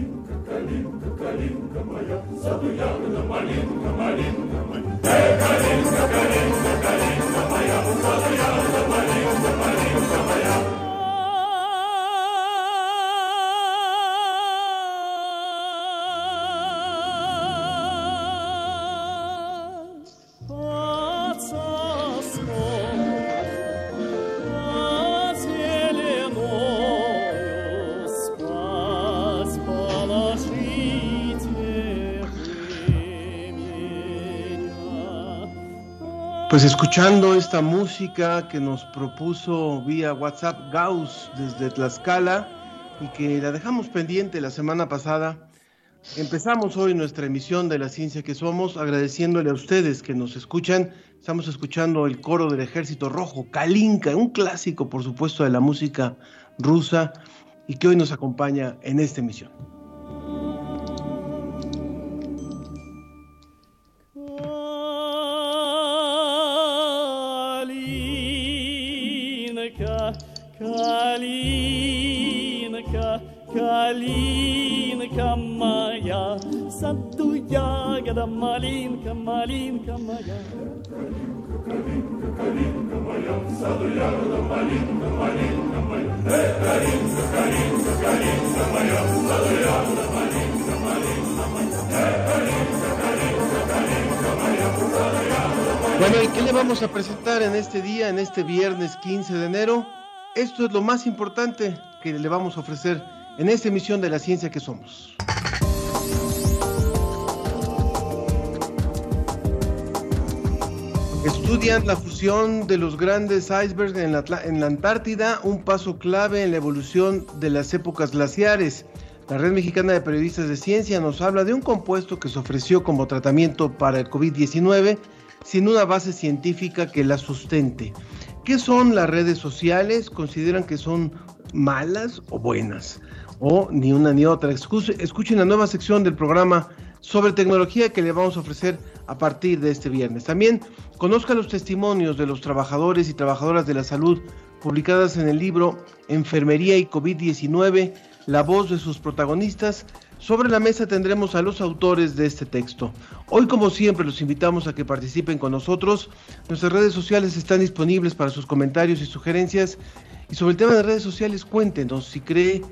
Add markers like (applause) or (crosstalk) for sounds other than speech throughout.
Калинка, калинка, калинка моя, саду ягода, малинка, малинка моя. Э, калинка, калинка, калинка. Escuchando esta música que nos propuso vía WhatsApp Gauss desde Tlaxcala y que la dejamos pendiente la semana pasada, empezamos hoy nuestra emisión de la ciencia que somos agradeciéndole a ustedes que nos escuchan. Estamos escuchando el coro del Ejército Rojo, Kalinka, un clásico por supuesto de la música rusa y que hoy nos acompaña en esta emisión. ягода, малинка, малинка моя. Калинка, калинка моя, саду ягода, малинка, малинка моя. Эй, калинка, калинка, калинка моя, саду ягода, малинка, малинка моя. Эй, калинка, калинка, калинка моя, саду ягода, малинка. Bueno, ¿y qué le vamos a presentar en este día, en este viernes 15 de enero? Esto es lo más importante que le vamos a ofrecer en esta emisión de la ciencia que somos. Estudian la fusión de los grandes icebergs en la, Antártida, un paso clave en la evolución de las épocas glaciares. La Red Mexicana de Periodistas de Ciencia nos habla de un compuesto que se ofreció como tratamiento para el COVID-19 sin una base científica que la sustente. ¿Qué son las redes sociales? ¿Consideran que son malas o buenas? O ni una ni otra. Escuchen la nueva sección del programa sobre tecnología que le vamos a ofrecer a partir de este viernes. También conozca los testimonios de los trabajadores y trabajadoras de la salud publicadas en el libro Enfermería y COVID-19, la voz de sus protagonistas. Sobre la mesa tendremos a los autores de este texto. Hoy, como siempre, los invitamos a que participen con nosotros. Nuestras redes sociales están disponibles para sus comentarios y sugerencias. Y sobre el tema de redes sociales, cuéntenos si cree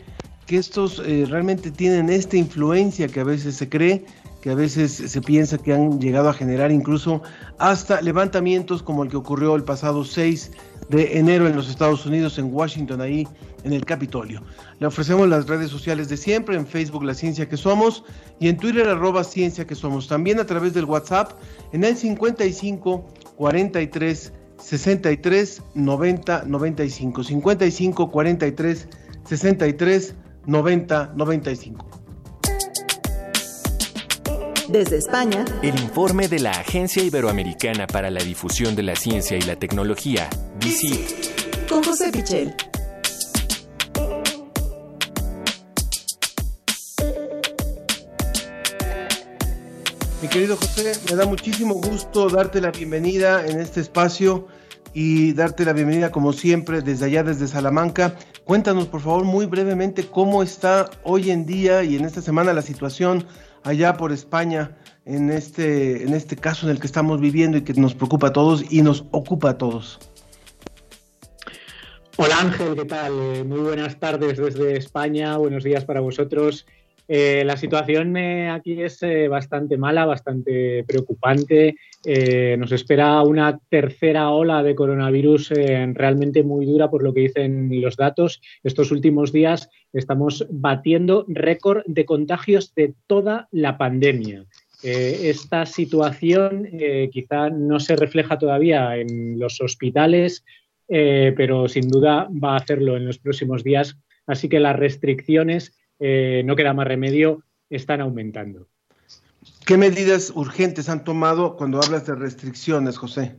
que estos eh, realmente tienen esta influencia que a veces se cree, que a veces se piensa que han llegado a generar incluso hasta levantamientos como el que ocurrió el pasado 6 de enero en los Estados Unidos, en Washington, ahí en el Capitolio. Le ofrecemos las redes sociales de siempre, en Facebook La Ciencia que Somos y en Twitter arroba Ciencia que Somos. También a través del WhatsApp en el 55 43 63 90 95. 55 43 63 90 95. Desde España, el informe de la Agencia Iberoamericana para la Difusión de la Ciencia y la Tecnología, DICIT. Con José Pichel. Mi querido José, me da muchísimo gusto darte la bienvenida en este espacio y darte la bienvenida como siempre desde allá, desde Salamanca. Cuéntanos por favor muy brevemente cómo está hoy en día y en esta semana la situación allá por España en este, en este caso en el que estamos viviendo y que nos preocupa a todos y nos ocupa a todos. Hola Ángel, ¿qué tal? Eh, muy buenas tardes desde España, buenos días para vosotros. Eh, la situación eh, aquí es bastante mala, bastante preocupante. Eh, nos espera una tercera ola de coronavirus eh, realmente muy dura por lo que dicen los datos. Estos últimos días estamos batiendo récord de contagios de toda la pandemia. esta situación quizá no se refleja todavía en los hospitales, pero sin duda va a hacerlo en los próximos días. Así que las restricciones, no queda más remedio, están aumentando. ¿Qué medidas urgentes han tomado cuando hablas de restricciones, José?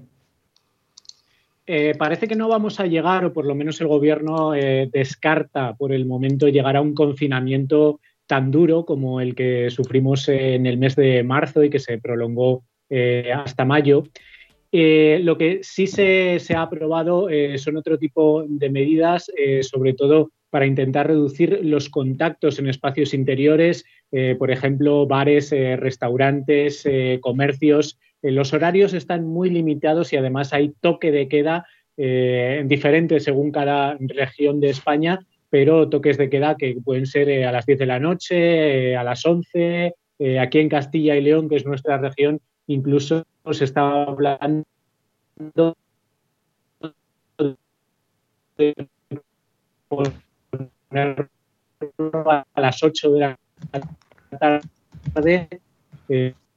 Eh, parece que no vamos a llegar, o por lo menos el gobierno eh, descarta por el momento llegar a un confinamiento tan duro como el que sufrimos en el mes de marzo y que se prolongó eh, hasta mayo. lo que sí se, se ha aprobado son otro tipo de medidas, sobre todo para intentar reducir los contactos en espacios interiores, eh, por ejemplo, bares, eh, restaurantes, eh, comercios. los horarios están muy limitados y además hay toque de queda diferente según cada región de España, pero toques de queda que pueden ser a las 10 de la noche, a las 11. aquí en Castilla y León, que es nuestra región, incluso se está hablando de a las 8 de la tarde.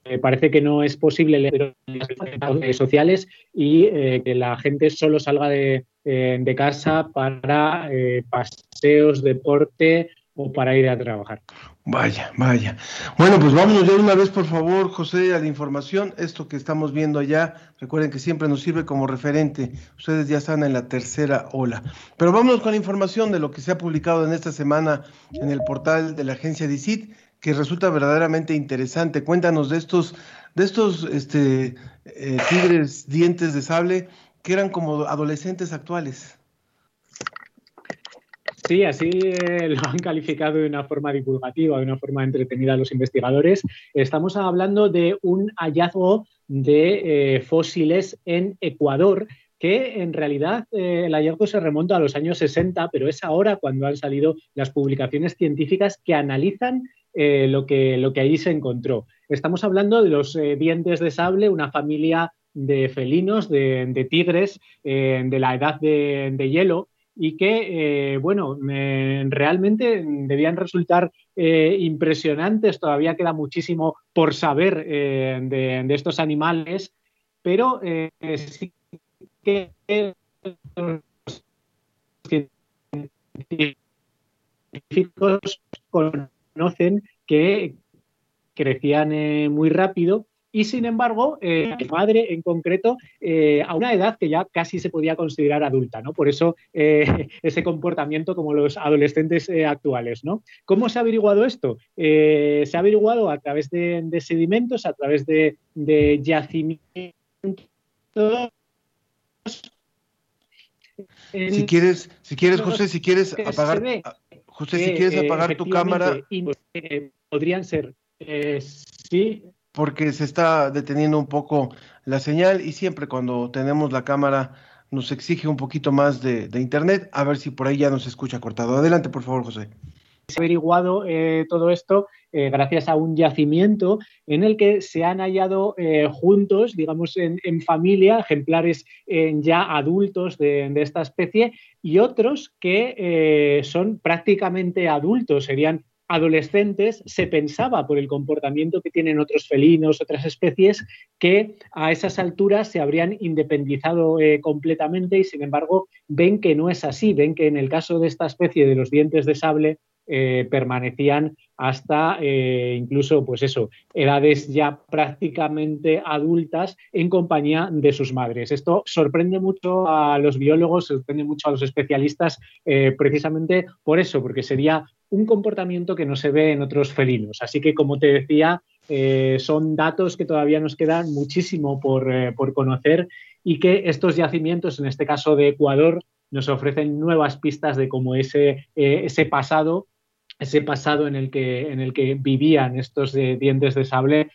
Eh, parece que no es posible leer redes sociales y eh, que la gente solo salga de, eh, de casa para paseos, deporte o para ir a trabajar. Vaya, vaya. Bueno, pues vámonos ya una vez, por favor, José, a la información. Esto que estamos viendo allá, recuerden que siempre nos sirve como referente. Ustedes ya están en la tercera ola. Pero vámonos con la información de lo que se ha publicado en esta semana en el portal de la agencia DICIT, que resulta verdaderamente interesante. Cuéntanos de estos, de estos este, eh, tigres dientes de sable que eran como adolescentes actuales. Sí, así eh, (laughs) lo han calificado de una forma divulgativa, de una forma entretenida los investigadores. Estamos hablando de un hallazgo de eh, fósiles en Ecuador que en realidad eh, el hallazgo se remonta a los años 60, pero es ahora cuando han salido las publicaciones científicas que analizan lo, que, lo que allí se encontró. Estamos hablando de los dientes de sable, una familia de felinos, de, tigres de la edad de hielo, y que, eh, bueno, realmente debían resultar eh, impresionantes. Todavía queda muchísimo por saber eh, de, estos animales, pero sí que los científicos conocen que crecían muy rápido y sin embargo, eh, mi madre en concreto, eh, a una edad que ya casi se podía considerar adulta, ¿no? Por eso eh, (laughs) ese comportamiento como los adolescentes actuales, ¿no? ¿Cómo se ha averiguado esto? se ha averiguado a través de, sedimentos, a través de, yacimientos. Si quieres, si quieres, José, si quieres apagar, José, si quieres apagar tu cámara, podrían ser, sí, porque se está deteniendo un poco la señal y siempre cuando tenemos la cámara nos exige un poquito más de, internet, a ver si por ahí ya nos escucha cortado. Adelante, por favor, José. Se ha averiguado eh, todo esto eh, gracias a un yacimiento en el que se han hallado eh, juntos, digamos, en, familia, ejemplares ya adultos de, esta especie y otros que son prácticamente adultos, serían adolescentes se pensaba por el comportamiento que tienen otros felinos, otras especies, que a esas alturas se habrían independizado eh, completamente y sin embargo ven que no es así, ven que en el caso de esta especie de los dientes de sable eh, permanecían hasta eh, incluso, pues eso, edades ya prácticamente adultas en compañía de sus madres. Esto sorprende mucho a los biólogos, sorprende mucho a los especialistas, precisamente por eso, porque sería un comportamiento que no se ve en otros felinos. Así que, como te decía, eh, son datos que todavía nos quedan muchísimo eh, por, conocer y que estos yacimientos, en este caso de Ecuador, nos ofrecen nuevas pistas de cómo ese, eh, ese pasado, ese pasado en el que, en el que vivían estos dientes de sable,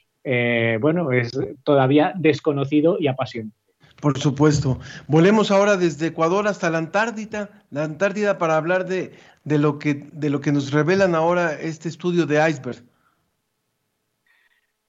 bueno, es todavía desconocido y apasionante. Por supuesto. Volemos ahora desde Ecuador hasta la Antártida, la Antártida para hablar de, de, lo, que, de lo que nos revelan ahora este estudio de iceberg.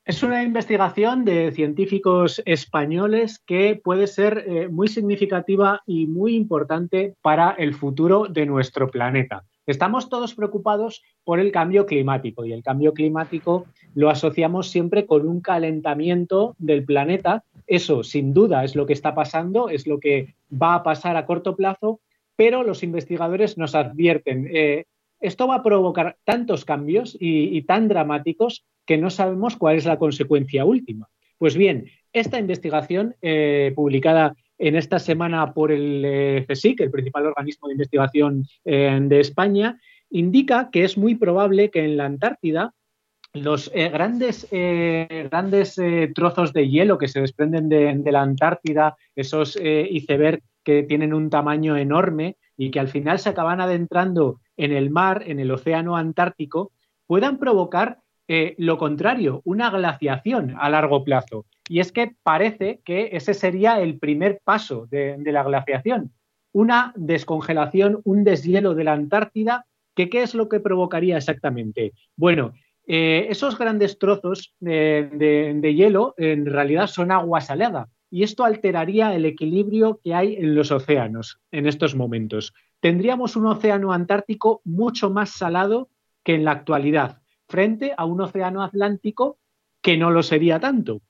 Es una investigación de científicos españoles que puede ser eh, muy significativa y muy importante para el futuro de nuestro planeta. Estamos todos preocupados por el cambio climático y el cambio climático lo asociamos siempre con un calentamiento del planeta. Eso, sin duda, es lo que está pasando, es lo que va a pasar a corto plazo, pero los investigadores nos advierten, eh, esto va a provocar tantos cambios y, tan dramáticos que no sabemos cuál es la consecuencia última. Pues bien, esta investigación eh, publicada en esta semana por el eh, CSIC, el principal organismo de investigación eh, de España, indica que es muy probable que en la Antártida los eh, grandes, grandes trozos de hielo que se desprenden de, la Antártida, esos iceberg que tienen un tamaño enorme y que al final se acaban adentrando en el mar, en el océano Antártico, puedan provocar lo contrario, una glaciación a largo plazo. Y es que parece que ese sería el primer paso de, la glaciación, una descongelación, un deshielo de la Antártida, que ¿qué es lo que provocaría exactamente? Bueno, eh, esos grandes trozos de, hielo en realidad son agua salada y esto alteraría el equilibrio que hay en los océanos en estos momentos. Tendríamos un océano antártico mucho más salado que en la actualidad, frente a un océano atlántico que no lo sería tanto.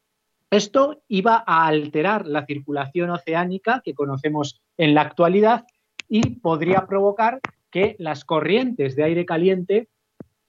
Esto iba a alterar la circulación oceánica que conocemos en la actualidad y podría provocar que las corrientes de aire caliente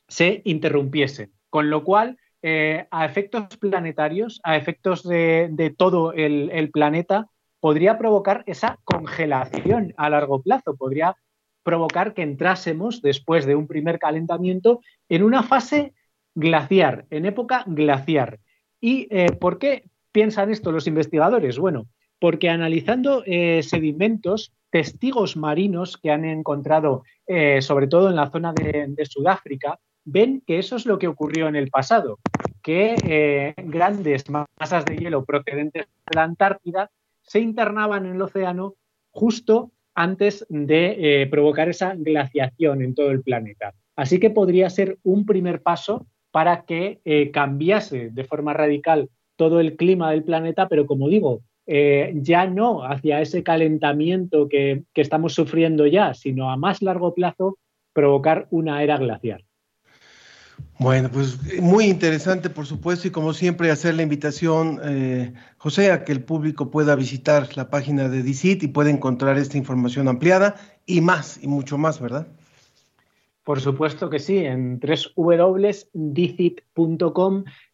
se interrumpiesen, con lo cual eh, a efectos planetarios, a efectos de, todo el, planeta, podría provocar esa congelación a largo plazo, podría provocar que entrásemos, después de un primer calentamiento, en una fase glaciar, en época glaciar. ¿Y eh, por qué piensan esto los investigadores? Bueno, porque analizando eh, sedimentos, testigos marinos que han encontrado, eh, sobre todo en la zona de, Sudáfrica, ven que eso es lo que ocurrió en el pasado, que grandes masas de hielo procedentes de la Antártida se internaban en el océano justo antes de provocar esa glaciación en todo el planeta. Así que podría ser un primer paso para que eh, cambiase de forma radical todo el clima del planeta, pero como digo, eh, ya no hacia ese calentamiento que, que estamos sufriendo ya, sino a más largo plazo provocar una era glacial. Bueno, pues muy interesante, por supuesto, y como siempre, hacer la invitación, eh, José, a que el público pueda visitar la página de DICIT y pueda encontrar esta información ampliada y más, y mucho más, ¿verdad? Por supuesto que sí, en www.dicit.com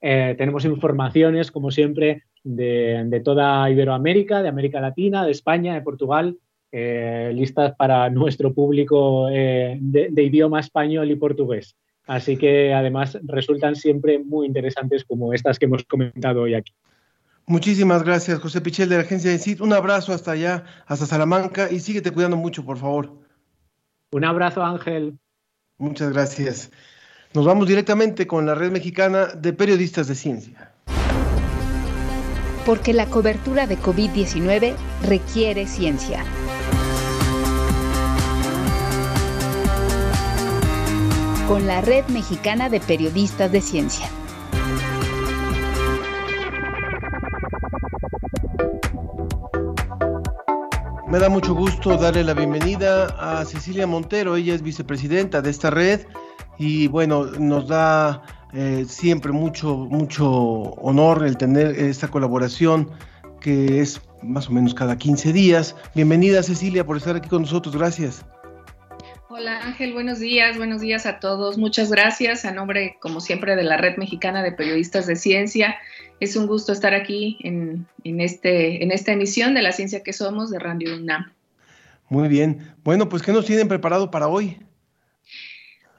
eh, tenemos informaciones, como siempre, de, toda Iberoamérica, de América Latina, de España, de Portugal, eh, listas para nuestro público eh, de, idioma español y portugués. Así que además resultan siempre muy interesantes como estas que hemos comentado hoy aquí. Muchísimas gracias, José Pichel de la agencia de CIT. Un abrazo hasta allá, hasta Salamanca y síguete cuidando mucho, por favor. Un abrazo, Ángel. Muchas gracias. Nos vamos directamente con la Red Mexicana de Periodistas de Ciencia. Porque la cobertura de COVID-19 requiere ciencia. Con la Red Mexicana de Periodistas de Ciencia. Me da mucho gusto darle la bienvenida a Cecilia Montero, ella es vicepresidenta de esta red y bueno, nos da eh, siempre mucho, mucho honor el tener esta colaboración que es más o menos cada 15 días. Bienvenida Cecilia por estar aquí con nosotros, gracias. Hola Ángel, buenos días, buenos días a todos. Muchas gracias a nombre, como siempre, de la Red Mexicana de Periodistas de Ciencia. Es un gusto estar aquí en, este, en esta emisión de La Ciencia que Somos de Radio UNAM. Muy bien. Bueno, pues ¿qué nos tienen preparado para hoy?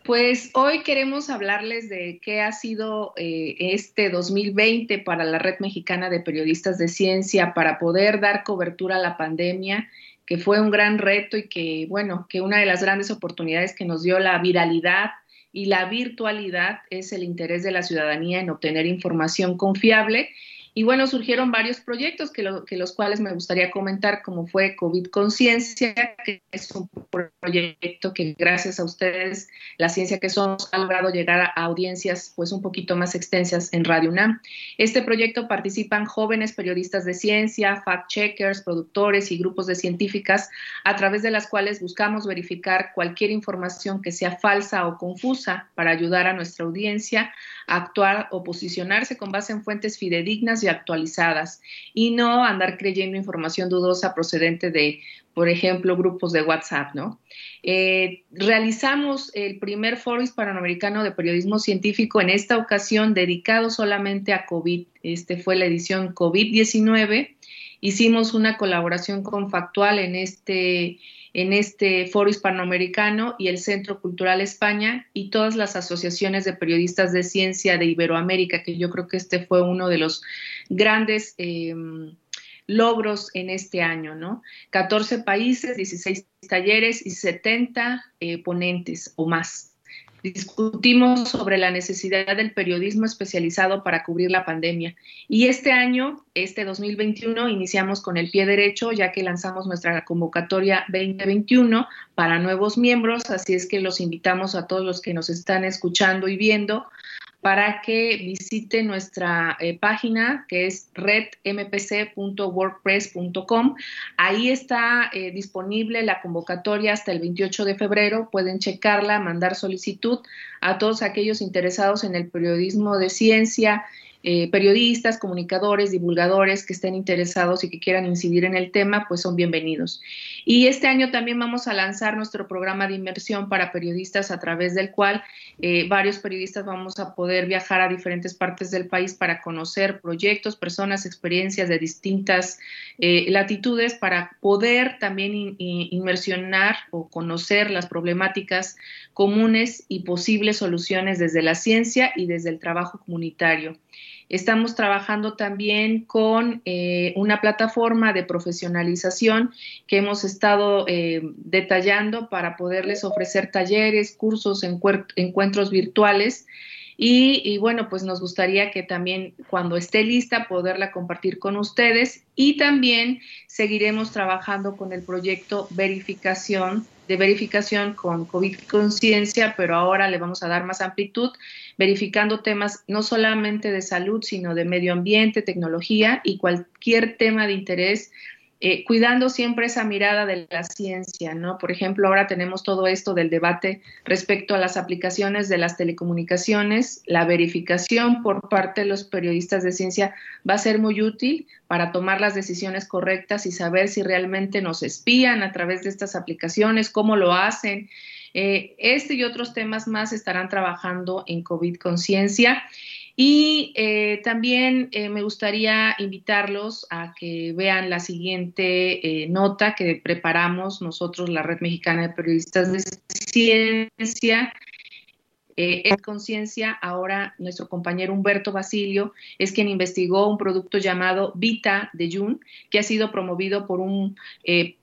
Pues hoy queremos hablarles de qué ha sido eh, este 2020 para la Red Mexicana de Periodistas de Ciencia para poder dar cobertura a la pandemia que fue un gran reto y que, bueno, que una de las grandes oportunidades que nos dio la viralidad y la virtualidad es el interés de la ciudadanía en obtener información confiable Y bueno, surgieron varios proyectos que, que, los cuales me gustaría comentar, como fue COVID Conciencia, que es un proyecto que gracias a ustedes, la ciencia que somos, ha logrado llegar a audiencias pues un poquito más extensas en Radio UNAM. Este proyecto participan jóvenes periodistas de ciencia, fact-checkers, productores y grupos de científicas, a través de las cuales buscamos verificar cualquier información que sea falsa o confusa para ayudar a nuestra audiencia a actuar o posicionarse con base en fuentes fidedignas y actualizadas y no andar creyendo información dudosa procedente de, por ejemplo, grupos de WhatsApp, ¿no? Eh, realizamos el primer foro hispanoamericano de periodismo científico en esta ocasión dedicado solamente a COVID. Este fue la edición COVID-19. Hicimos una colaboración con Factual en este en este foro hispanoamericano y el Centro Cultural España y todas las asociaciones de periodistas de ciencia de Iberoamérica, que yo creo que este fue uno de los grandes em, logros en este año, ¿no? 14 países, 16 talleres y 70 eh, ponentes o más. Discutimos sobre la necesidad del periodismo especializado para cubrir la pandemia. Y este año, este 2021, iniciamos con el pie derecho, ya que lanzamos nuestra convocatoria 2021 para nuevos miembros. Así es que los invitamos a todos los que nos están escuchando y viendo para que visite nuestra eh, página que es redmpc.wordpress.com. Ahí está eh, disponible la convocatoria hasta el 28 de febrero. Pueden checarla, mandar solicitud a todos aquellos interesados en el periodismo de ciencia eh, periodistas, comunicadores, divulgadores que estén interesados y que quieran incidir en el tema, pues son bienvenidos. Y este año también vamos a lanzar nuestro programa de inmersión para periodistas a través del cual eh, varios periodistas vamos a poder viajar a diferentes partes del país para conocer proyectos, personas, experiencias de distintas eh, latitudes para poder también inmersionar o conocer las problemáticas comunes y posibles soluciones desde la ciencia y desde el trabajo comunitario. Estamos trabajando también con eh, una plataforma de profesionalización que hemos estado eh, detallando para poderles ofrecer talleres, cursos, encuentros virtuales. Y, bueno, pues nos gustaría que también cuando esté lista poderla compartir con ustedes y también seguiremos trabajando con el proyecto verificación de verificación con COVID conciencia, pero ahora le vamos a dar más amplitud verificando temas no solamente de salud, sino de medio ambiente, tecnología y cualquier tema de interés eh, cuidando siempre esa mirada de la ciencia, ¿no? Por ejemplo, ahora tenemos todo esto del debate respecto a las aplicaciones de las telecomunicaciones. La verificación por parte de los periodistas de ciencia va a ser muy útil para tomar las decisiones correctas y saber si realmente nos espían a través de estas aplicaciones, cómo lo hacen, eh, este y otros temas más estarán trabajando en COVID Conciencia. Y eh, también eh, me gustaría invitarlos a que vean la siguiente nota que preparamos nosotros, la Red Mexicana de Periodistas de Ciencia. en conciencia, ahora nuestro compañero Humberto Basilio es quien investigó un producto llamado Vita de Jun, que ha sido promovido por un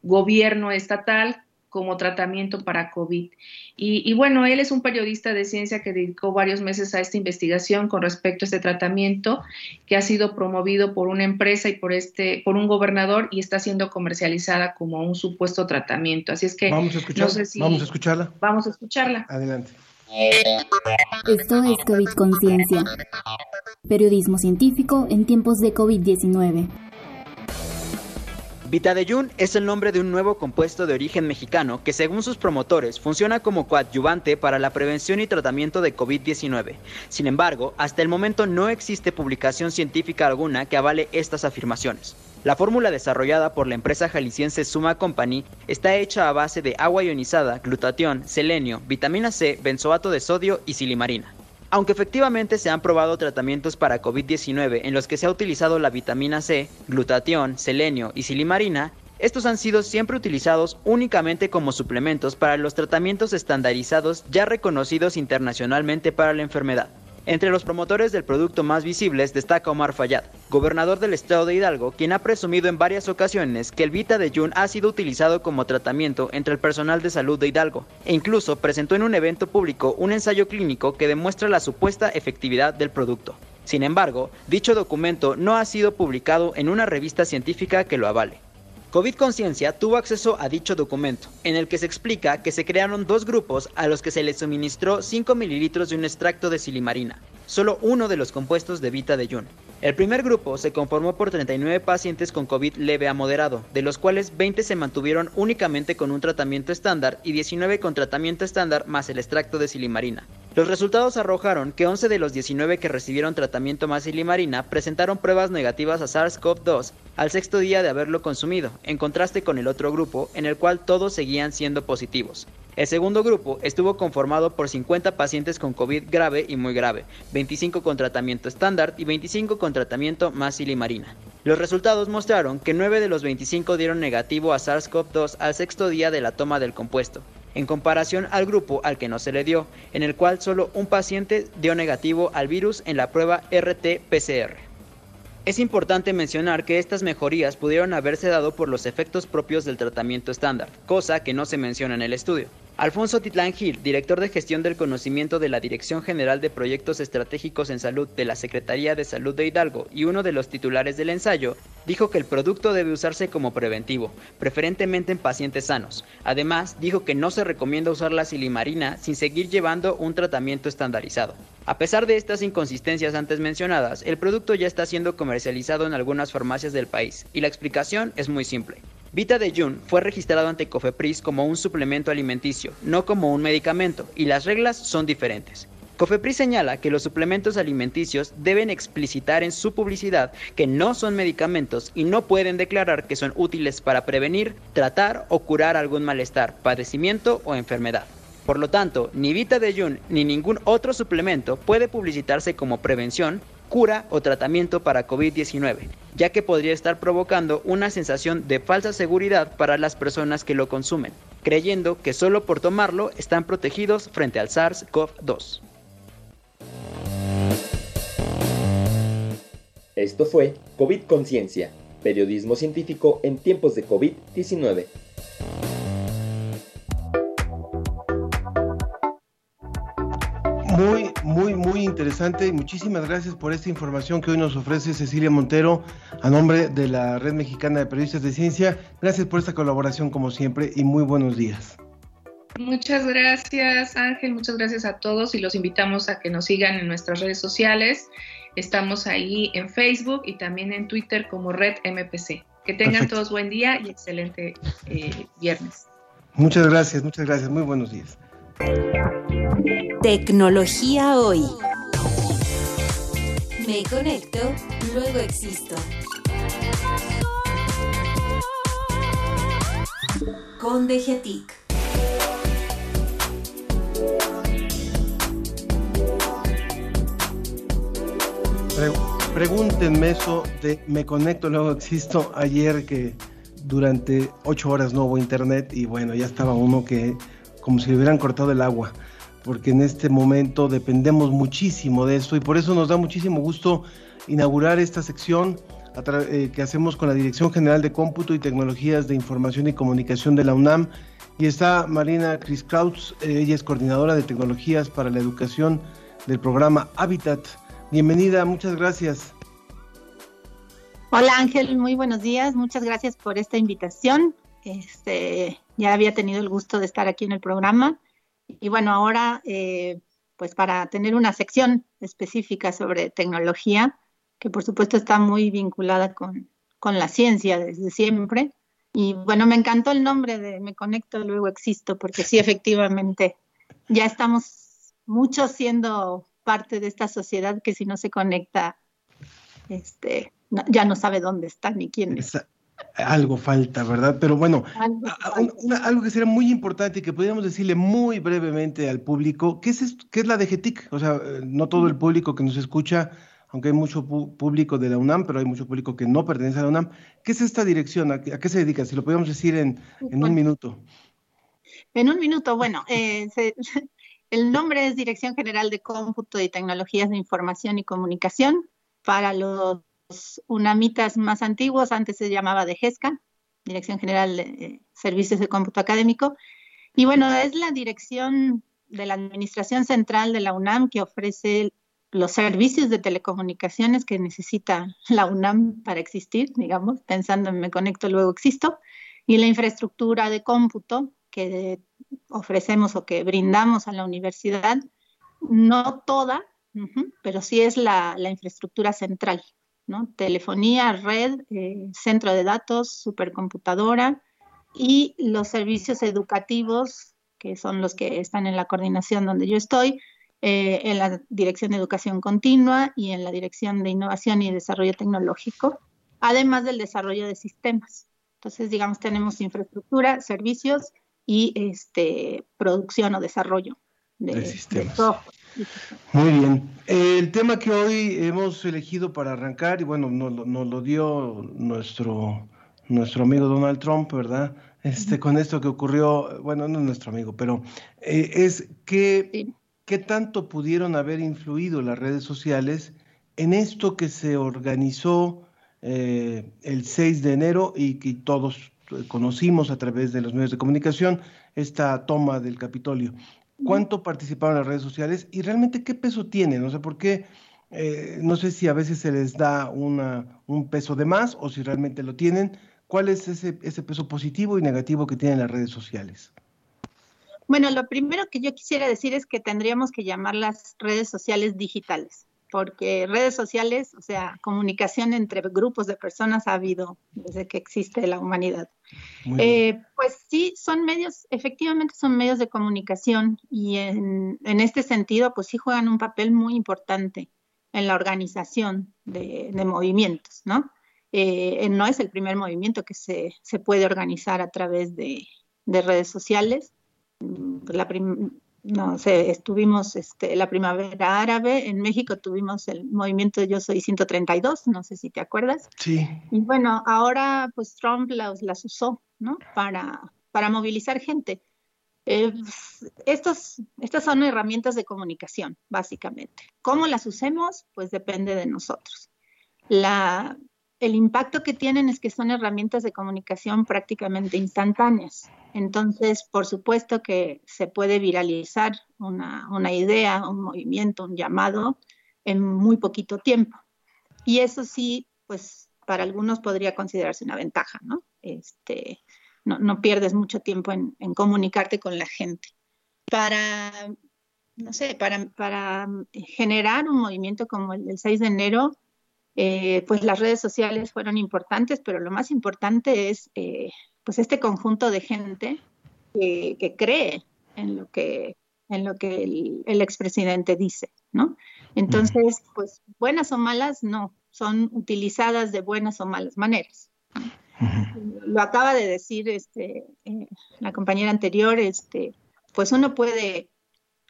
gobierno estatal como tratamiento para COVID. Y, bueno, él es un periodista de ciencia que dedicó varios meses a esta investigación con respecto a este tratamiento que ha sido promovido por una empresa y por este, por un gobernador y está siendo comercializada como un supuesto tratamiento. Así es que vamos a escuchar, vamos a escucharla. Vamos a escucharla. Adelante. Esto es COVID Conciencia. Periodismo científico en tiempos de COVID-19. Vitadeyun es el nombre de un nuevo compuesto de origen mexicano que según sus promotores funciona como coadyuvante para la prevención y tratamiento de COVID-19. Sin embargo, hasta el momento no existe publicación científica alguna que avale estas afirmaciones. La fórmula desarrollada por la empresa jalisciense Suma Company está hecha a base de agua ionizada, glutatión, selenio, vitamina C, benzoato de sodio y silimarina. Aunque efectivamente se han probado tratamientos para COVID-19 en los que se ha utilizado la vitamina C, glutatión, selenio y silimarina, estos han sido siempre utilizados únicamente como suplementos para los tratamientos estandarizados ya reconocidos internacionalmente para la enfermedad. Entre los promotores del producto más visibles destaca Omar Fayad, gobernador del estado de Hidalgo, quien ha presumido en varias ocasiones que el Vita de Jun ha sido utilizado como tratamiento entre el personal de salud de Hidalgo, e incluso presentó en un evento público un ensayo clínico que demuestra la supuesta efectividad del producto. Sin embargo, dicho documento no ha sido publicado en una revista científica que lo avale. COVID Conciencia tuvo acceso a dicho documento, en el que se explica que se crearon dos grupos a los que se les suministró 5 mililitros de un extracto de silimarina, solo uno de los compuestos de Vita de Jun. El primer grupo se conformó por 39 pacientes con COVID leve a moderado, de los cuales 20 se mantuvieron únicamente con un tratamiento estándar y 19 con tratamiento estándar más el extracto de silimarina. Los resultados arrojaron que 11 de los 19 que recibieron tratamiento más silimarina presentaron pruebas negativas a SARS-CoV-2 al sexto día de haberlo consumido, en contraste con el otro grupo, en el cual todos seguían siendo positivos. El segundo grupo estuvo conformado por 50 pacientes con COVID grave y muy grave, 25 con tratamiento estándar y 25 con tratamiento más silimarina. Los resultados mostraron que 9 de los 25 dieron negativo a SARS-CoV-2 al sexto día de la toma del compuesto, en comparación al grupo al que no se le dio, en el cual solo un paciente dio negativo al virus en la prueba RT-PCR. Es importante mencionar que estas mejorías pudieron haberse dado por los efectos propios del tratamiento estándar, cosa que no se menciona en el estudio. Alfonso Titlán Gil, director de gestión del conocimiento de la Dirección General de Proyectos Estratégicos en Salud de la Secretaría de Salud de Hidalgo y uno de los titulares del ensayo, dijo que el producto debe usarse como preventivo, preferentemente en pacientes sanos. Además, dijo que no se recomienda usar la silimarina sin seguir llevando un tratamiento estandarizado. A pesar de estas inconsistencias antes mencionadas, el producto ya está siendo comercializado en algunas farmacias del país, y la explicación es muy simple. Vita de Jun fue registrado ante Cofepris como un suplemento alimenticio, no como un medicamento, y las reglas son diferentes. Cofepris señala que los suplementos alimenticios deben explicitar en su publicidad que no son medicamentos y no pueden declarar que son útiles para prevenir, tratar o curar algún malestar, padecimiento o enfermedad. Por lo tanto, ni Vita de Jun ni ningún otro suplemento puede publicitarse como prevención, cura o tratamiento para COVID-19, ya que podría estar provocando una sensación de falsa seguridad para las personas que lo consumen, creyendo que solo por tomarlo están protegidos frente al SARS-CoV-2. Esto fue COVID Conciencia, periodismo científico en tiempos de COVID-19. Muy, muy, muy interesante. Muchísimas gracias por esta información que hoy nos ofrece Cecilia Montero a nombre de la Red Mexicana de Periodistas de Ciencia. Gracias por esta colaboración como siempre y muy buenos días. Muchas gracias Ángel, muchas gracias a todos y los invitamos a que nos sigan en nuestras redes sociales. Estamos ahí en Facebook y también en Twitter como Red MPC. Que tengan Perfecto. todos buen día y excelente eh, viernes. Muchas gracias, muchas gracias. Muy buenos días. Tecnología hoy. Me conecto, luego existo. Con. Pre- pregúntenme eso de me conecto, luego existo. Ayer que durante ocho horas no hubo internet y bueno, ya estaba uno que como si le hubieran cortado el agua, porque en este momento dependemos muchísimo de esto y por eso nos da muchísimo gusto inaugurar esta sección eh, que hacemos con la Dirección General de Cómputo y Tecnologías de Información y Comunicación de la UNAM. Y está Marina Chris Krautz, eh, ella es coordinadora de tecnologías para la educación del programa Habitat. Bienvenida, muchas gracias. Hola Ángel, muy buenos días. Muchas gracias por esta invitación. Este, ya había tenido el gusto de estar aquí en el programa. Y bueno, ahora, eh, pues para tener una sección específica sobre tecnología, que por supuesto está muy vinculada con, con la ciencia desde siempre. Y bueno, me encantó el nombre de Me Conecto, luego existo, porque sí, efectivamente, ya estamos muchos siendo parte de esta sociedad que si no se conecta, este, ya no sabe dónde está ni quién es. Algo falta, ¿verdad? Pero bueno, Algo una- que sería muy importante y que podríamos decirle muy brevemente al público, ¿qué es, esto? ¿Qué es la DGTIC? O sea, eh, no todo el público que nos escucha, aunque hay mucho público de la UNAM, pero hay mucho público que no pertenece a la UNAM. ¿Qué es esta dirección? ¿A qué, a qué se dedica? Si lo podemos decir en, en un minuto. En un minuto, bueno, eh, se- (laughs) el nombre es Dirección General de Cómputo y Tecnologías de Información y Comunicación. Para los unamitas más antiguos, antes se llamaba DGESCA, Dirección General de eh, Servicios de Cómputo Académico. Y bueno, es la dirección de la Administración Central de la UNAM que ofrece los servicios de telecomunicaciones que necesita la UNAM para existir, digamos, pensando en me conecto, luego existo, y la infraestructura de cómputo que ofrecemos o que brindamos a la universidad, no toda, pero sí es la, infraestructura central, ¿no? Telefonía, red, eh, centro de datos, supercomputadora y los servicios educativos, que son los que están en la coordinación donde yo estoy, eh, en la Dirección de Educación Continua y en la Dirección de Innovación y Desarrollo Tecnológico, además del desarrollo de sistemas. Entonces, digamos, tenemos infraestructura, servicios y este, producción o desarrollo de, sistemas. Muy bien. El tema que hoy hemos elegido para arrancar, y bueno, nos, lo dio nuestro, nuestro amigo Donald Trump, ¿verdad? Este, Con esto que ocurrió, bueno, no es nuestro amigo, pero eh, es que, qué tanto pudieron haber influido las redes sociales en esto que se organizó eh, el 6 de enero y que todos conocimos a través de los medios de comunicación, esta toma del Capitolio cuánto participaron las redes sociales y realmente qué peso tienen. No sé por qué, eh, no sé si a veces se les da una, un peso de más o si realmente lo tienen. ¿Cuál es ese, ese peso positivo y negativo que tienen las redes sociales? Bueno, lo primero que yo quisiera decir es que tendríamos que llamar las redes sociales digitales porque redes sociales, o sea, comunicación entre grupos de personas ha habido desde que existe la humanidad. Eh, pues sí, son medios, efectivamente son medios de comunicación y en, este sentido, pues sí juegan un papel muy importante en la organización de, movimientos, ¿no? Eh, no es el primer movimiento que se, puede organizar a través de, redes sociales. La, no sé, estuvimos este, la primavera árabe, en México tuvimos el movimiento Yo Soy 132, no sé si te acuerdas. Sí. Y bueno, ahora pues Trump las, las usó, ¿no? Para, para movilizar gente. Eh, estos, estas son herramientas de comunicación, básicamente. ¿Cómo las usemos? Pues depende de nosotros. La, el impacto que tienen es que son herramientas de comunicación prácticamente instantáneas. Entonces, por supuesto que se puede viralizar una, idea, un movimiento, un llamado en muy poquito tiempo. Y eso sí, pues para algunos podría considerarse una ventaja, ¿no? Este, no, pierdes mucho tiempo en, comunicarte con la gente. Para, no sé, para, generar un movimiento como el del 6 de enero, eh, pues las redes sociales fueron importantes, pero lo más importante es eh, pues este conjunto de gente que, cree en lo que, en lo que el, expresidente dice, ¿no? Entonces, pues buenas o malas, no, son utilizadas de buenas o malas maneras. Lo acaba de decir este, eh, la compañera anterior, este, pues uno puede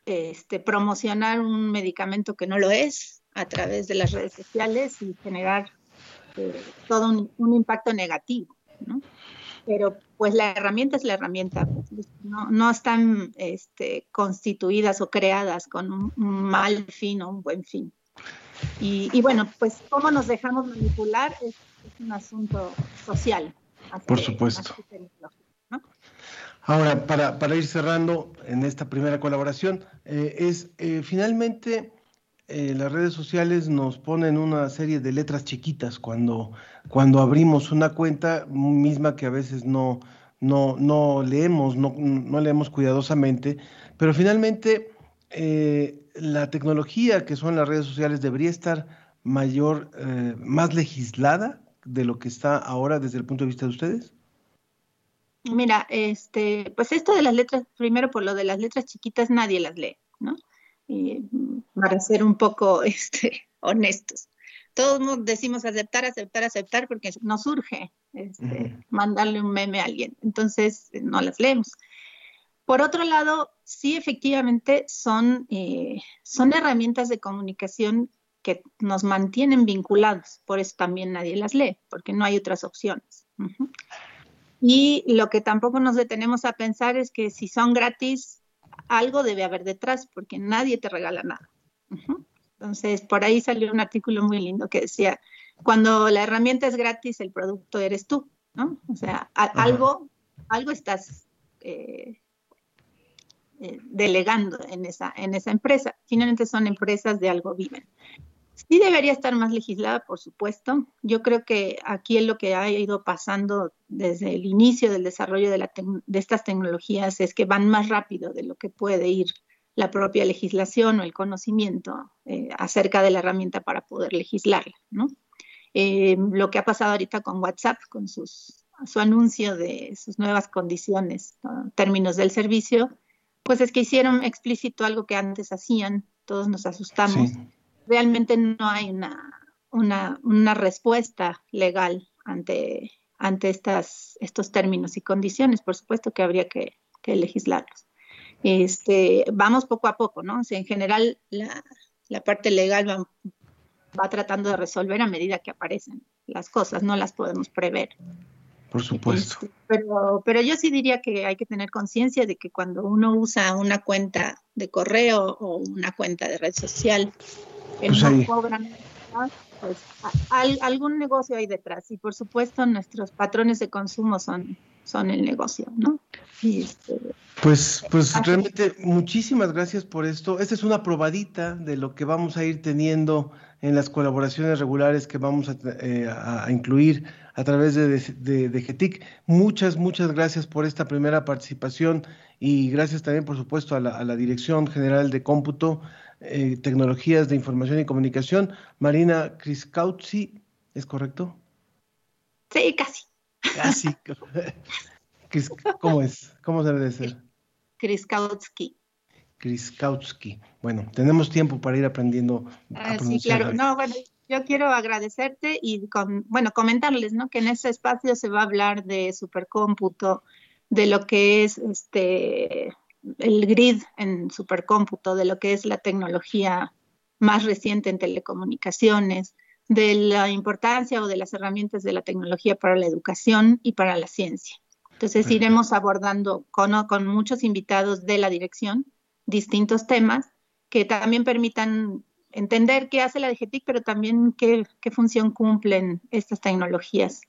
este, promocionar un medicamento que no lo es a través de las redes sociales y generar eh, todo un, un, impacto negativo, ¿no? pero pues la herramienta es la herramienta, pues, no, están este, constituidas o creadas con un, mal fin o un buen fin. Y, bueno, pues cómo nos dejamos manipular es, un asunto social. Por supuesto. Ahora, para, ir cerrando en esta primera colaboración, eh, es eh, finalmente eh, las redes sociales nos ponen una serie de letras chiquitas cuando, cuando abrimos una cuenta misma que a veces no, no, no leemos, no, no, leemos cuidadosamente, pero finalmente eh, la tecnología que son las redes sociales debería estar mayor, eh, más legislada de lo que está ahora desde el punto de vista de ustedes. Mira, este, pues esto de las letras, primero por lo de las letras chiquitas nadie las lee, ¿no? Para ser un poco (laughs) este, honestos. Todos decimos aceptar, aceptar, aceptar porque nos surge este, mandarle un meme a alguien. Entonces, no las leemos. Por otro lado, sí, efectivamente, son, eh, son herramientas de comunicación que nos mantienen vinculados. Por eso también nadie las lee, porque no hay otras opciones. Y lo que tampoco nos detenemos a pensar es que si son gratis, algo debe haber detrás, porque nadie te regala nada. Entonces, por ahí salió un artículo muy lindo que decía, cuando la herramienta es gratis, el producto eres tú, ¿no? O sea, algo, algo estás, eh, eh, delegando en esa, en esa empresa. Finalmente son empresas de algo viven. Sí debería estar más legislada, por supuesto. Yo creo que aquí lo que ha ido pasando desde el inicio del desarrollo de, la de estas tecnologías es que van más rápido de lo que puede ir la propia legislación o el conocimiento eh, acerca de la herramienta para poder legislarla. ¿no? Eh, lo que ha pasado ahorita con WhatsApp, con sus, su anuncio de sus nuevas condiciones, términos del servicio, pues es que hicieron explícito algo que antes hacían, todos nos asustamos. Realmente no hay una, una, una respuesta legal ante, ante estas, estos términos y condiciones. Por supuesto que habría que, que legislarlos. Este, vamos poco a poco, ¿no? O sea, en general la, la parte legal va, va, tratando de resolver a medida que aparecen las cosas, no las podemos prever. Por supuesto. Este, pero, pero yo sí diría que hay que tener conciencia de que cuando uno usa una cuenta de correo o una cuenta de red social, que pues no cobran, pues algún negocio hay detrás. Y por supuesto nuestros patrones de consumo son son el negocio, ¿no? Este, pues, pues realmente muchísimas gracias por esto. Esta es una probadita de lo que vamos a ir teniendo en las colaboraciones regulares que vamos a, eh, incluir a través de, de, GETIC. Muchas, muchas gracias por esta primera participación y gracias también, por supuesto, a la, Dirección General de Cómputo, eh, Tecnologías de Información y Comunicación, Marina Kriskautzi, ¿es correcto? Sí, casi. Casi. (laughs) ¿Cómo es? ¿Cómo debe de ser? Kriskautsky. Kriskautsky. Bueno, tenemos tiempo para ir aprendiendo a ah, Sí, claro. No, bueno, yo quiero agradecerte y, con, bueno, comentarles, ¿no? Que en ese espacio se va a hablar de supercómputo, de lo que es este el grid en supercómputo, de lo que es la tecnología más reciente en telecomunicaciones, de la importancia o de las herramientas de la tecnología para la educación y para la ciencia. Entonces iremos abordando con, con muchos invitados de la dirección distintos temas que también permitan entender qué hace la DGTIC, pero también qué, qué, función cumplen estas tecnologías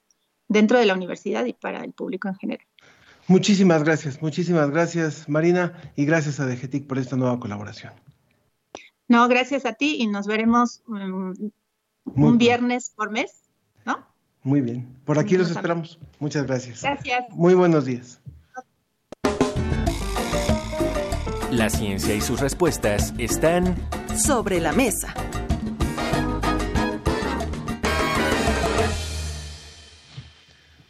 dentro de la universidad y para el público en general. Muchísimas gracias, muchísimas gracias Marina y gracias a DGTIC por esta nueva colaboración. No, gracias a ti y nos veremos um, un viernes por mes, ¿no? Muy bien. Por aquí los esperamos. Muchas gracias. Gracias. Muy buenos días. La ciencia y sus respuestas están sobre la mesa.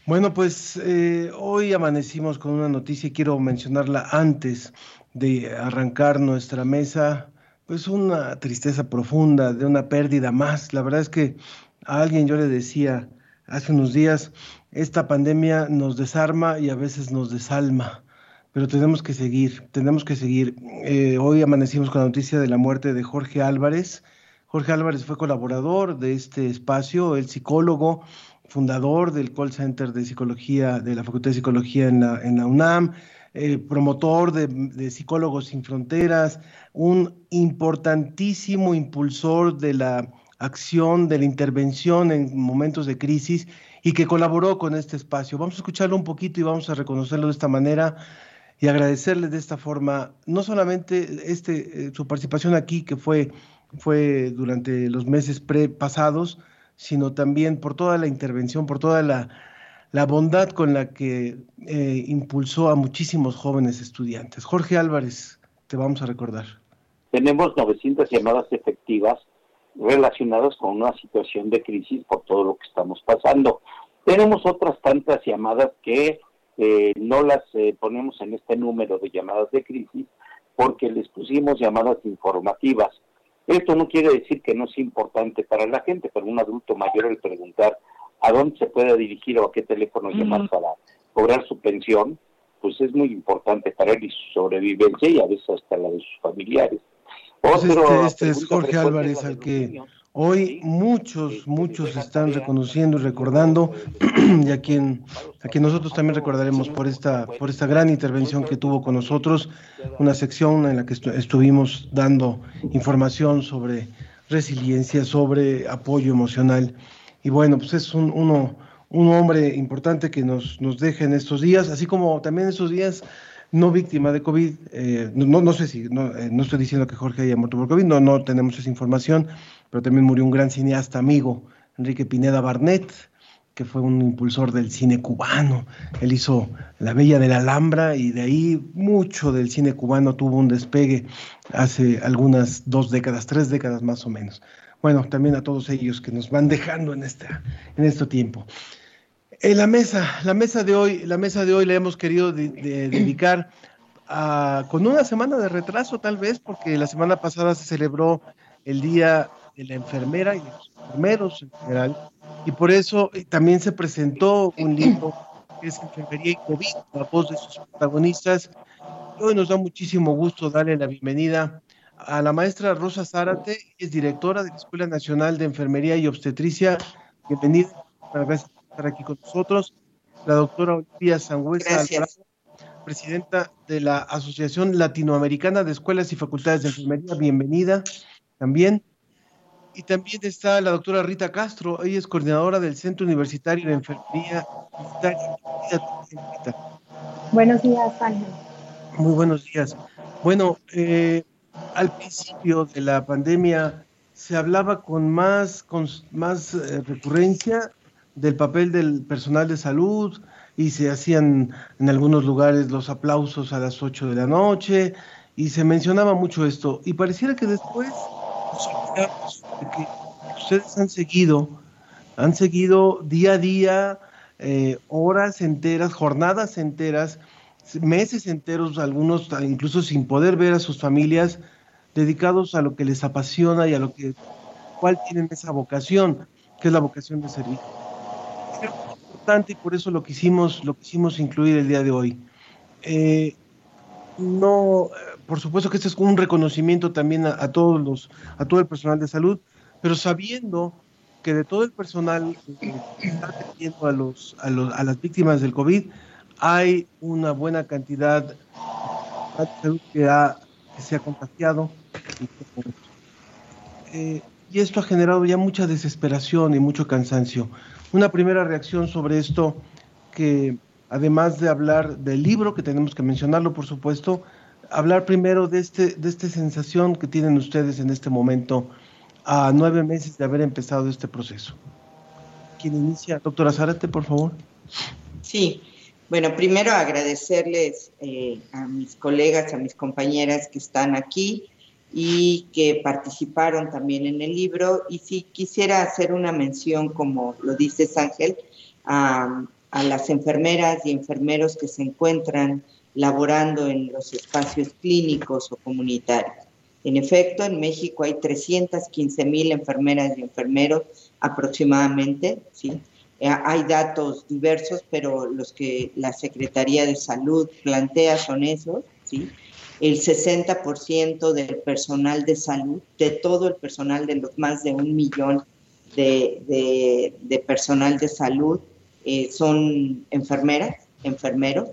Bueno, pues eh, hoy amanecimos con una noticia y quiero mencionarla antes de arrancar nuestra mesa pues una tristeza profunda, de una pérdida más. La verdad es que a alguien yo le decía hace unos días, esta pandemia nos desarma y a veces nos desalma, pero tenemos que seguir, tenemos que seguir. Eh, hoy amanecimos con la noticia de la muerte de Jorge Álvarez. Jorge Álvarez fue colaborador de este espacio, el psicólogo, fundador del call center de psicología de la Facultad de Psicología en la, UNAM, eh, promotor de, Psicólogos Sin Fronteras, un importantísimo impulsor de la acción, de la intervención en momentos de crisis y que colaboró con este espacio. Vamos a escucharlo un poquito y vamos a reconocerlo de esta manera y agradecerle de esta forma, no solamente este, eh, su participación aquí, que fue, fue durante los meses pre pasados, sino también por toda la intervención, por toda la, la bondad con la que eh, impulsó a muchísimos jóvenes estudiantes. Jorge Álvarez, te vamos a recordar. Tenemos 900 llamadas efectivas relacionadas con una situación de crisis por todo lo que estamos pasando. Tenemos otras tantas llamadas que eh, no las eh, ponemos en este número de llamadas de crisis porque les pusimos llamadas informativas. Esto no quiere decir que no es importante para la gente, pero un adulto mayor el preguntar a dónde se puede dirigir o a qué teléfono llamar para cobrar su pensión, pues es muy importante para él y su sobrevivencia y a veces hasta la de sus familiares. Pues este, este es Jorge Álvarez, al que hoy muchos, muchos están reconociendo y recordando, (clears throat) y a quien, a quien nosotros también recordaremos por esta, por esta gran intervención que tuvo con nosotros, una sección en la que estuvimos dando información sobre resiliencia, sobre apoyo emocional y bueno, pues es un, uno, un hombre importante que nos, nos deja en estos días, así como también estos días no víctima de COVID. Eh, no, no, sé si, no, no, estoy diciendo que Jorge haya muerto por COVID, no, no tenemos esa información, pero también murió un gran cineasta amigo, Enrique Pineda Barnett, que fue un impulsor del cine cubano. Él hizo La Bella de la Alhambra y de ahí mucho del cine cubano tuvo un despegue hace algunas dos décadas, tres décadas más o menos. Bueno, también a todos ellos que nos van dejando en, esta, en este tiempo. En la mesa, la mesa de hoy, la mesa de hoy la hemos querido (clears throat) dedicar a, con una semana de retraso tal vez, porque la semana pasada se celebró el Día de la Enfermera y de los enfermeros en general, y por eso eh, también se presentó un libro que es Enfermería y COVID, la voz de sus protagonistas. hoy nos da muchísimo gusto darle la bienvenida a la maestra Rosa Zárate, es directora de la Escuela Nacional de Enfermería y Obstetricia. Bienvenida, gracias por estar aquí con nosotros. La doctora Olivia Sangüesa, presidenta de la Asociación Latinoamericana de Escuelas y Facultades de Enfermería, bienvenida también. Y también está la doctora Rita Castro, ella es coordinadora del Centro Universitario de Enfermería. Buenos días, Ángel. Muy buenos días. Bueno, eh, al principio de la pandemia se hablaba con más, con más eh, recurrencia del papel del personal de salud y se hacían en algunos lugares los aplausos a las 8 de la noche y se mencionaba mucho esto. Y pareciera que después que ustedes han seguido, han seguido día a día, eh, horas enteras, jornadas enteras, meses enteros, algunos incluso sin poder ver a sus familias, dedicados a lo que les apasiona y a lo que, cuál tienen esa vocación, que es la vocación de servir. Es importante y por eso lo quisimos, lo quisimos incluir el día de hoy. Eh, no, por supuesto que este es un reconocimiento también a, todos los, a todo el personal de salud, pero sabiendo que de todo el personal que está atendiendo a, los, a, los, a las víctimas del COVID, hay una buena cantidad de salud que, ha, que se ha contagiado. Eh, y esto ha generado ya mucha desesperación y mucho cansancio. Una primera reacción sobre esto, que además de hablar del libro, que tenemos que mencionarlo, por supuesto, hablar primero de, este, de esta sensación que tienen ustedes en este momento a nueve meses de haber empezado este proceso. ¿Quién inicia? Doctora Zárate, por favor. Sí, bueno, primero agradecerles eh, a mis colegas, a mis compañeras que están aquí y que participaron también en el libro. Y sí quisiera hacer una mención, como lo dices Ángel, a, a las enfermeras y enfermeros que se encuentran laborando en los espacios clínicos o comunitarios. En efecto, en México hay 315 mil enfermeras y enfermeros aproximadamente, ¿sí? Eh, hay datos diversos, pero los que la Secretaría de Salud plantea son esos, ¿sí? El 60% del personal de salud, de todo el personal de los más de un millón de, personal de salud, eh, son enfermeras, enfermeros,